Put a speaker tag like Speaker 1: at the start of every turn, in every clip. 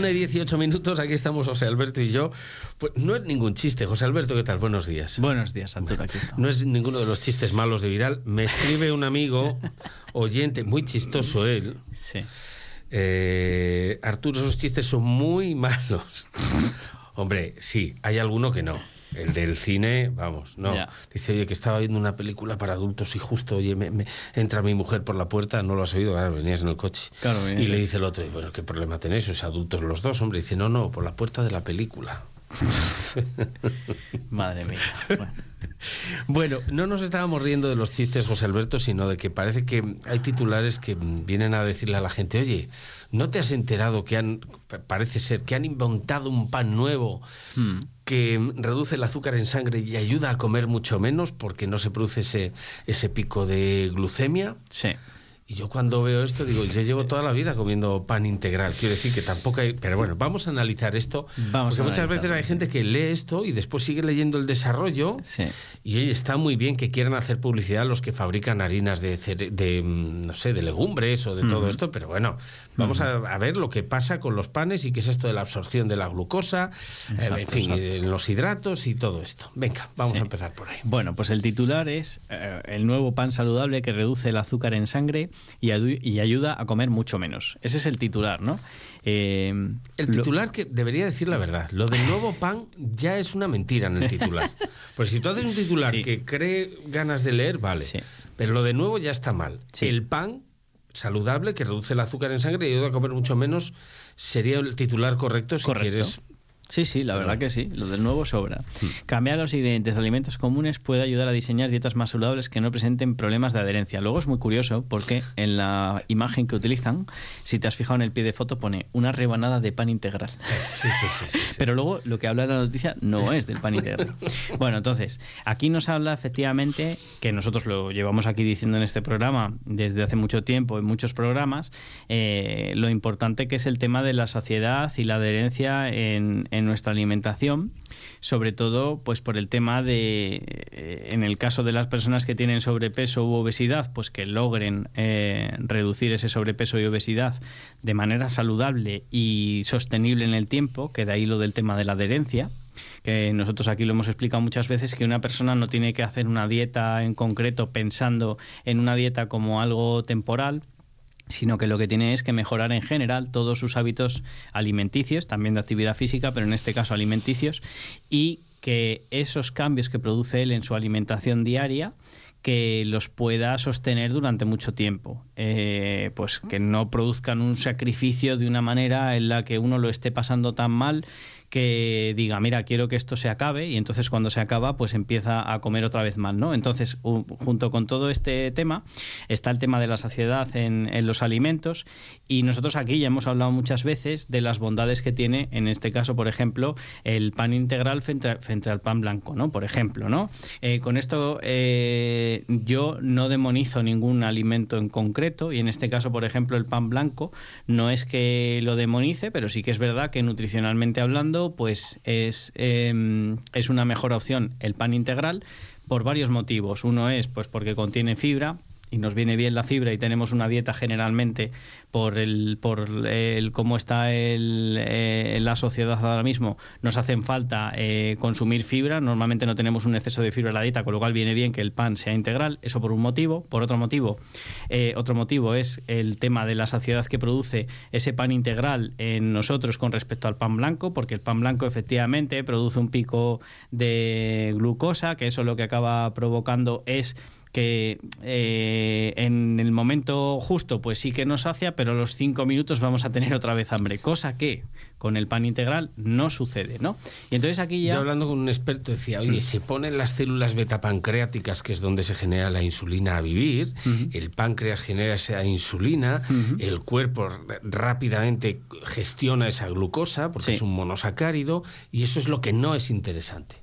Speaker 1: De 18 minutos, aquí estamos José Alberto y yo. Pues no es ningún chiste. José Alberto, ¿qué tal? Buenos días.
Speaker 2: Buenos días, Arturo. Aquí
Speaker 1: No es ninguno de los chistes malos de Vidal. Me escribe un amigo, oyente, muy chistoso él.
Speaker 2: Sí.
Speaker 1: Eh, Arturo, esos chistes son muy malos. Hombre, sí, hay alguno que no. El del cine, vamos, no. Dice, oye, que estaba viendo una película para adultos y justo, oye, me, entra mi mujer por la puerta, no lo has oído, claro, venías en el coche. y le dice el otro, bueno, ¿qué problema tenéis? ¿Es adultos los dos, hombre. Dice, no, no, por la puerta de la película.
Speaker 2: Madre mía.
Speaker 1: Bueno. no nos estábamos riendo de los chistes, José Alberto, sino de que parece que hay titulares que vienen a decirle a la gente, oye, ¿no te has enterado que han, parece ser, que han inventado un pan nuevo hmm. que reduce el azúcar en sangre y ayuda a comer mucho menos porque no se produce ese, ese pico de glucemia?
Speaker 2: Sí.
Speaker 1: Y yo cuando veo esto digo, yo llevo toda la vida comiendo pan integral. Quiero decir que tampoco hay... Pero bueno, vamos a analizar esto.
Speaker 2: Vamos
Speaker 1: porque muchas veces hay gente que lee esto y después sigue leyendo el desarrollo.
Speaker 2: Sí.
Speaker 1: Y está muy bien que quieran hacer publicidad los que fabrican harinas de, de mm, no sé, de legumbres o de todo esto. Pero bueno, vamos a, ver lo que pasa con los panes y qué es esto de la absorción de la glucosa, eh, en fin, los hidratos y todo esto. Venga, vamos a empezar por ahí.
Speaker 2: Bueno, pues el titular es eh, el nuevo pan saludable que reduce el azúcar en sangre y, ayuda a comer mucho menos. Ese es el titular, ¿no?
Speaker 1: Eh, el titular que debería decir la verdad. Lo del nuevo pan ya es una mentira en el titular. Pues si tú haces un titular que cree ganas de leer, vale. Pero lo de nuevo ya está mal. El pan saludable que reduce el azúcar en sangre y ayuda a comer mucho menos sería el titular correcto si quieres
Speaker 2: Sí, sí, la verdad que sí, lo del nuevo sobra. Cambiar los ingredientes de alimentos comunes puede ayudar a diseñar dietas más saludables que no presenten problemas de adherencia. Luego es muy curioso porque en la imagen que utilizan, si te has fijado en el pie de foto, pone una rebanada de pan integral.
Speaker 1: Sí, sí, sí.
Speaker 2: Pero luego lo que habla la noticia no es del pan integral. Bueno, entonces, aquí nos habla efectivamente, que nosotros lo llevamos aquí diciendo en este programa desde hace mucho tiempo, en muchos programas, eh, lo importante que es el tema de la saciedad y la adherencia en en nuestra alimentación, sobre todo pues por el tema de, eh, en el caso de las personas que tienen sobrepeso u obesidad, pues que logren eh, reducir ese sobrepeso y obesidad de manera saludable y sostenible en el tiempo, que de ahí lo del tema de la adherencia que nosotros aquí lo hemos explicado muchas veces, que una persona no tiene que hacer una dieta en concreto pensando en una dieta como algo temporal, sino que lo que tiene es que mejorar en general todos sus hábitos alimenticios, también de actividad física, pero en este caso alimenticios, y que esos cambios que produce él en su alimentación diaria, que los pueda sostener durante mucho tiempo. Eh, pues que no produzcan un sacrificio de una manera en la que uno lo esté pasando tan mal que diga, mira, quiero que esto se acabe y entonces cuando se acaba pues empieza a comer otra vez mal, ¿no? Entonces, junto con todo este tema está el tema de la saciedad en, los alimentos y nosotros aquí ya hemos hablado muchas veces de las bondades que tiene, en este caso, por ejemplo, el pan integral frente, al pan blanco, ¿no? Por ejemplo, ¿no? Eh, con esto eh, yo no demonizo ningún alimento en concreto y en este caso, por ejemplo, el pan blanco no es que lo demonice, pero sí que es verdad que nutricionalmente hablando pues es, em, es una mejor opción el pan integral por varios motivos. Uno es pues porque contiene fibra, y nos viene bien la fibra y tenemos una dieta generalmente por el por el cómo está el, eh, la sociedad ahora mismo nos hacen falta eh, consumir fibra. Normalmente no tenemos un exceso de fibra en la dieta con lo cual viene bien que el pan sea integral. Eso por un motivo. Por otro motivo eh, otro motivo es el tema de la saciedad que produce ese pan integral en nosotros con respecto al pan blanco porque el pan blanco efectivamente produce un pico de glucosa que eso lo que acaba provocando es que eh, en el momento justo pues sí que nos sacia, pero a los cinco minutos vamos a tener otra vez hambre, cosa que con el pan integral no sucede, ¿no? Y entonces aquí ya...
Speaker 1: Yo hablando con un experto decía, oye, se ponen las células betapancreáticas, que es donde se genera la insulina a vivir, el páncreas genera esa insulina, el cuerpo rápidamente gestiona esa glucosa, porque es un monosacárido, y eso es lo que no es interesante.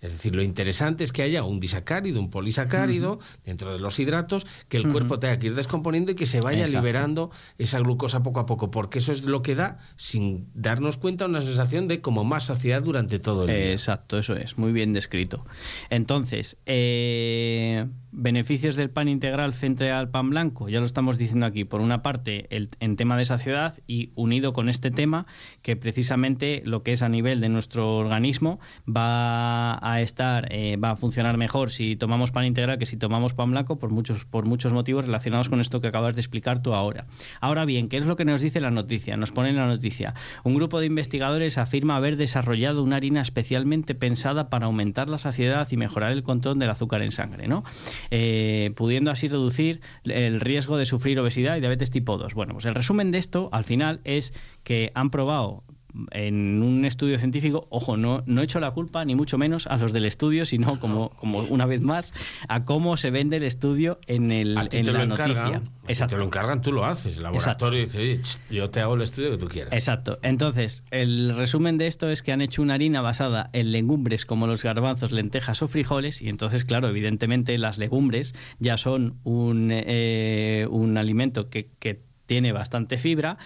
Speaker 1: Es decir, lo interesante es que haya un disacárido, un polisacárido dentro de los hidratos, que el cuerpo tenga que ir descomponiendo y que se vaya liberando esa glucosa poco a poco, porque eso es lo que da, sin darnos cuenta, una sensación de como más saciedad durante todo el día.
Speaker 2: Exacto, eso es, muy bien descrito. Entonces, eh beneficios del pan integral frente al pan blanco, ya lo estamos diciendo aquí, por una parte el, en tema de saciedad y unido con este tema que precisamente lo que es a nivel de nuestro organismo va a estar, eh, va a funcionar mejor si tomamos pan integral que si tomamos pan blanco por muchos, por muchos motivos relacionados con esto que acabas de explicar tú ahora. Ahora bien, ¿qué es lo que nos dice la noticia? Nos pone en la noticia, un grupo de investigadores afirma haber desarrollado una harina especialmente pensada para aumentar la saciedad y mejorar el control del azúcar en sangre, ¿no? Eh, pudiendo así reducir el riesgo de sufrir obesidad y diabetes tipo 2. Bueno, pues el resumen de esto al final es que han probado en un estudio científico, ojo, no, no he hecho la culpa ni mucho menos a los del estudio, sino como, como una vez más a cómo se vende el estudio en, el, en la noticia.
Speaker 1: Exacto. Te lo encargan, tú lo haces. El laboratorio dice, yo te hago el estudio que tú quieras.
Speaker 2: Exacto. Entonces, el resumen de esto es que han hecho una harina basada en legumbres como los garbanzos, lentejas o frijoles, y entonces, claro, evidentemente las legumbres ya son un, eh, un alimento que, que tiene bastante fibra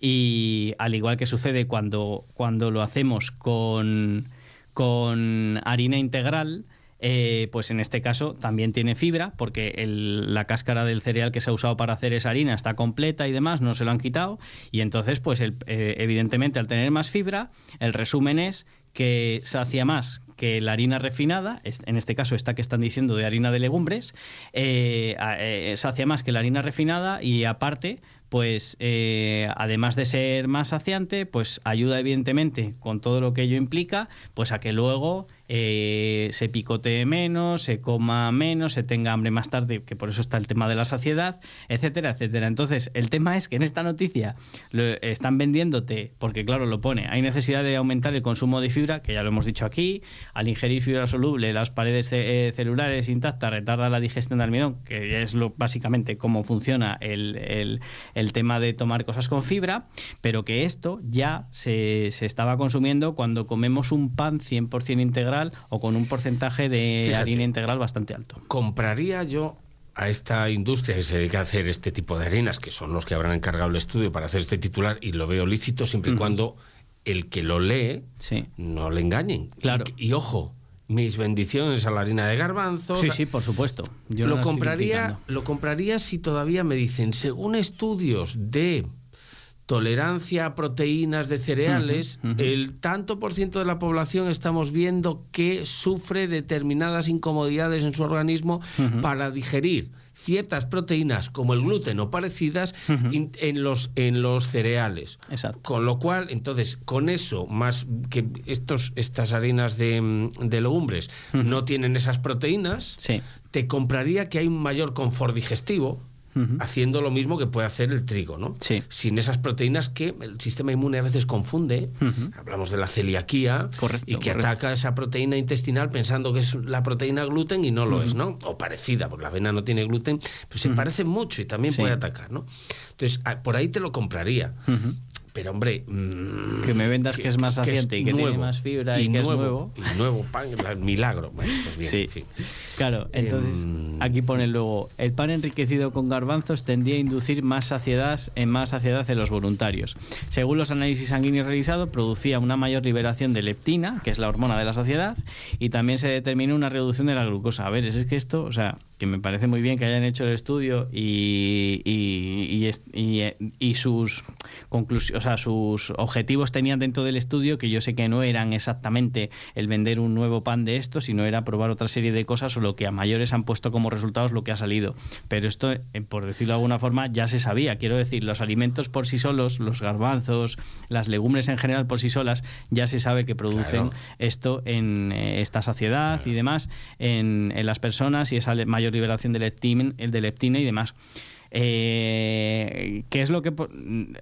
Speaker 2: y al igual que sucede cuando, cuando lo hacemos con, con harina integral, eh, pues en este caso también tiene fibra, porque la cáscara del cereal que se ha usado para hacer esa harina está completa y demás, no se lo han quitado. Y entonces, pues eh, evidentemente al tener más fibra, el resumen es que sacia más que la harina refinada, en este caso esta que están diciendo de harina de legumbres, eh, sacia más que la harina refinada y aparte pues eh, además de ser más saciante, pues ayuda evidentemente con todo lo que ello implica, pues a que luego eh, se picotee menos, se coma menos, se tenga hambre más tarde, que por eso está el tema de la saciedad, etcétera, etcétera. Entonces, el tema es que en esta noticia lo están vendiéndote, porque claro, lo pone, hay necesidad de aumentar el consumo de fibra, que ya lo hemos dicho aquí, al ingerir fibra soluble, las paredes eh, celulares intactas retarda la digestión de almidón, que es lo, básicamente cómo funciona el, el, tema de tomar cosas con fibra, pero que esto ya se, se estaba consumiendo cuando comemos un pan 100% integral o con un porcentaje de harina integral bastante alto.
Speaker 1: Compraría yo a esta industria que se dedica a hacer este tipo de harinas, que son los que habrán encargado el estudio para hacer este titular, y lo veo lícito siempre y cuando el que lo lee no le engañen.
Speaker 2: Claro.
Speaker 1: Y, ojo, mis bendiciones a la harina de garbanzos.
Speaker 2: Sí, sí, por supuesto.
Speaker 1: Yo lo compraría, lo compraría si todavía me dicen, según estudios de tolerancia a proteínas de cereales, el tanto por ciento de la población estamos viendo que sufre determinadas incomodidades en su organismo para digerir ciertas proteínas como el gluten o parecidas en, los, en los cereales. Con lo cual, entonces, con eso, más que estos, estas harinas de, de legumbres no tienen esas proteínas, te compraría que hay un mayor confort digestivo haciendo lo mismo que puede hacer el trigo, ¿no?
Speaker 2: Sí.
Speaker 1: Sin esas proteínas que el sistema inmune a veces confunde. Hablamos de la celiaquía y que ataca esa proteína intestinal pensando que es la proteína gluten y no lo es, ¿no? O parecida, porque la avena no tiene gluten, pero se parece mucho y también puede atacar, ¿no? Entonces, por ahí te lo compraría. Pero hombre,
Speaker 2: mm, que me vendas que, es más saciante y que tiene más fibra y, que
Speaker 1: nuevo,
Speaker 2: es nuevo.
Speaker 1: Y nuevo pan, milagro. Bueno, pues bien, en fin.
Speaker 2: Claro, entonces em, aquí pone luego, el pan enriquecido con garbanzos tendría a inducir más saciedad en más saciedad en los voluntarios. Según los análisis sanguíneos realizados, producía una mayor liberación de leptina, que es la hormona de la saciedad, y también se determinó una reducción de la glucosa. A ver, es que esto, o sea, que me parece muy bien que hayan hecho el estudio y, y, y, y sus conclusiones, o sea, sus objetivos tenían dentro del estudio que yo sé que no eran exactamente el vender un nuevo pan de esto, sino era probar otra serie de cosas o lo que a mayores han puesto como resultados lo que ha salido. Pero esto, eh, por decirlo de alguna forma, ya se sabía. Quiero decir, los alimentos por sí solos, los garbanzos, las legumbres en general por sí solas, ya se sabe que producen esto en eh, esta saciedad y demás en, en las personas y esa mayor liberación de leptina, el de leptina y demás. Eh, ¿Qué es lo que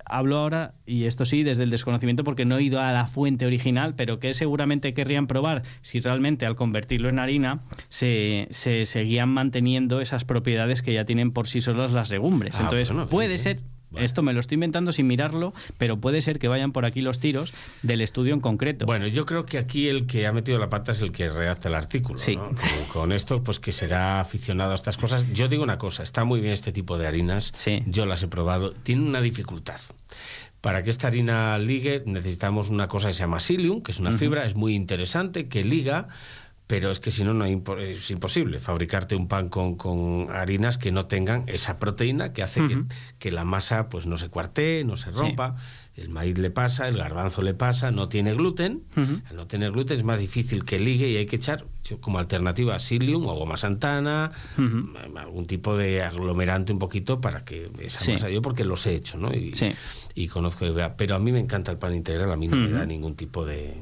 Speaker 2: hablo ahora? Y esto sí, desde el desconocimiento, porque no he ido a la fuente original, pero que seguramente querrían probar si realmente al convertirlo en harina se, se seguían manteniendo esas propiedades que ya tienen por sí solas las legumbres. Ah, Entonces, puede ser esto me lo estoy inventando sin mirarlo, pero puede ser que vayan por aquí los tiros del estudio en concreto.
Speaker 1: Bueno, yo creo que aquí el que ha metido la pata es el que redacta el artículo.
Speaker 2: Sí.
Speaker 1: Con, esto, pues que será aficionado a estas cosas. Yo digo una cosa, está muy bien este tipo de harinas.
Speaker 2: Sí.
Speaker 1: Yo las he probado. Tiene una dificultad. Para que esta harina ligue necesitamos una cosa que se llama psyllium, que es una fibra, es muy interesante, que liga pero es que si no, no es imposible fabricarte un pan con, con, harinas que no tengan esa proteína que hace que, que, la masa pues no se cuartee, no se rompa. El maíz le pasa, el garbanzo le pasa, no tiene gluten. Al no tener gluten es más difícil que ligue y hay que echar como alternativa psyllium o goma santana, algún tipo de aglomerante un poquito para que esa masa, yo porque los he hecho, ¿no? Y, y conozco, pero a mí me encanta el pan integral, a mí no me da ningún tipo de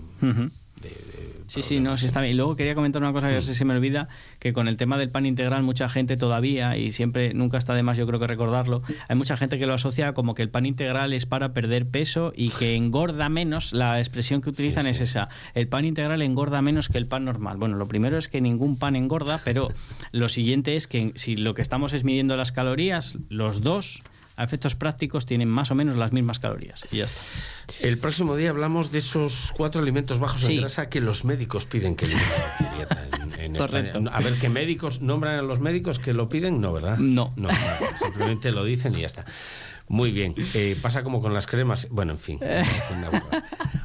Speaker 2: Sí, sí, no, sí está bien. Y luego quería comentar una cosa que mm. se me olvida, que con el tema del pan integral mucha gente todavía, y siempre, nunca está de más yo creo que recordarlo, hay mucha gente que lo asocia como que el pan integral es para perder peso y que engorda menos, la expresión que utilizan es esa, el pan integral engorda menos que el pan normal. Bueno, lo primero es que ningún pan engorda, pero lo siguiente es que si lo que estamos es midiendo las calorías, los dos a efectos prácticos tienen más o menos las mismas calorías. Y ya está.
Speaker 1: El próximo día hablamos de esos cuatro alimentos bajos en grasa que los médicos piden que en, Correcto. A ver, ¿qué médicos nombran a los médicos que lo piden? No, ¿verdad?
Speaker 2: No.
Speaker 1: No, simplemente lo dicen y ya está. Muy bien. Eh, pasa como con las cremas. Bueno, en fin.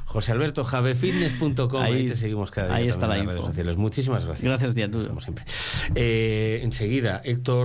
Speaker 1: José Alberto, javefitness.com. Ahí, te seguimos cada día.
Speaker 2: Ahí está la
Speaker 1: en redes sociales. Muchísimas gracias.
Speaker 2: Gracias, tú.
Speaker 1: Como siempre. Eh, enseguida, Héctor.